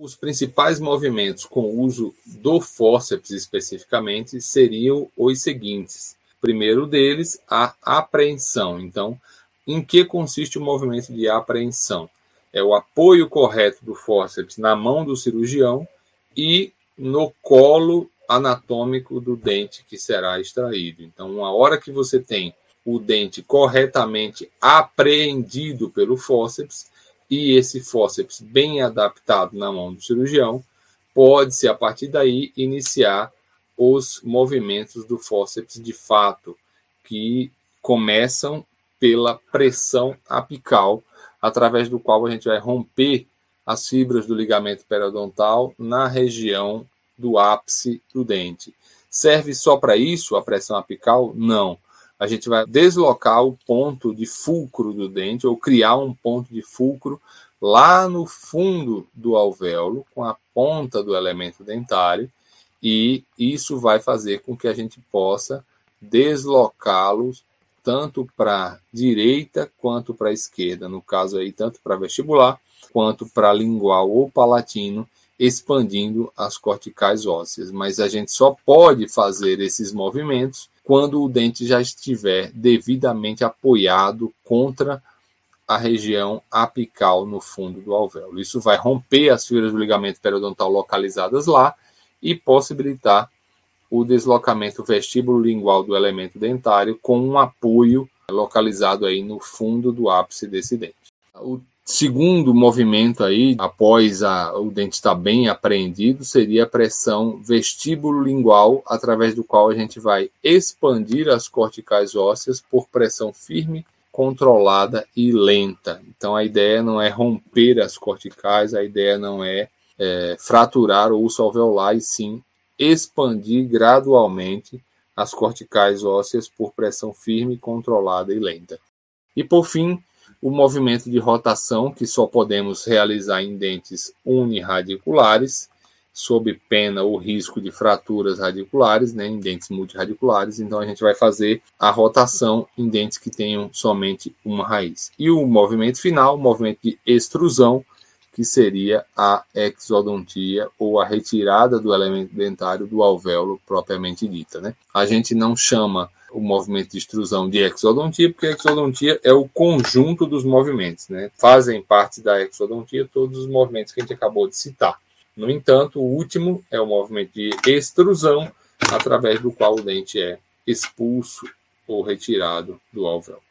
Os principais movimentos com o uso do fórceps especificamente seriam os seguintes. Primeiro deles, a apreensão. Então, em que consiste o movimento de apreensão? É o apoio correto do fórceps na mão do cirurgião e no colo anatômico do dente que será extraído. Então, uma hora que você tem o dente corretamente apreendido pelo fórceps, e esse fórceps bem adaptado na mão do cirurgião, pode-se, a partir daí, iniciar os movimentos do fórceps de fato, que começam pela pressão apical, através do qual a gente vai romper as fibras do ligamento periodontal na região do ápice do dente. Serve só para isso a pressão apical? Não a gente vai deslocar o ponto de fulcro do dente ou criar um ponto de fulcro lá no fundo do alvéolo com a ponta do elemento dentário e isso vai fazer com que a gente possa deslocá-los tanto para direita quanto para esquerda, no caso aí tanto para vestibular quanto para lingual ou palatino, expandindo as corticais ósseas. Mas a gente só pode fazer esses movimentos quando o dente já estiver devidamente apoiado contra a região apical no fundo do alvéolo. Isso vai romper as fibras do ligamento periodontal localizadas lá e possibilitar o deslocamento vestíbulo lingual do elemento dentário com um apoio localizado aí no fundo do ápice desse dente. O Segundo movimento aí, após a, o dente estar bem apreendido, seria a pressão vestíbulo-lingual, através do qual a gente vai expandir as corticais ósseas por pressão firme, controlada e lenta. Então a ideia não é romper as corticais, a ideia não é, é fraturar o osso alveolar, e sim expandir gradualmente as corticais ósseas por pressão firme, controlada e lenta. E por fim, o movimento de rotação, que só podemos realizar em dentes unirradiculares, sob pena ou risco de fraturas radiculares, né, em dentes multirradiculares. Então, a gente vai fazer a rotação em dentes que tenham somente uma raiz. E o movimento final, o movimento de extrusão, que seria a exodontia ou a retirada do elemento dentário do alvéolo propriamente dita. Né? A gente não chama o movimento de extrusão de exodontia, porque a exodontia é o conjunto dos movimentos, né? Fazem parte da exodontia todos os movimentos que a gente acabou de citar. No entanto, o último é o movimento de extrusão, através do qual o dente é expulso ou retirado do alvéolo.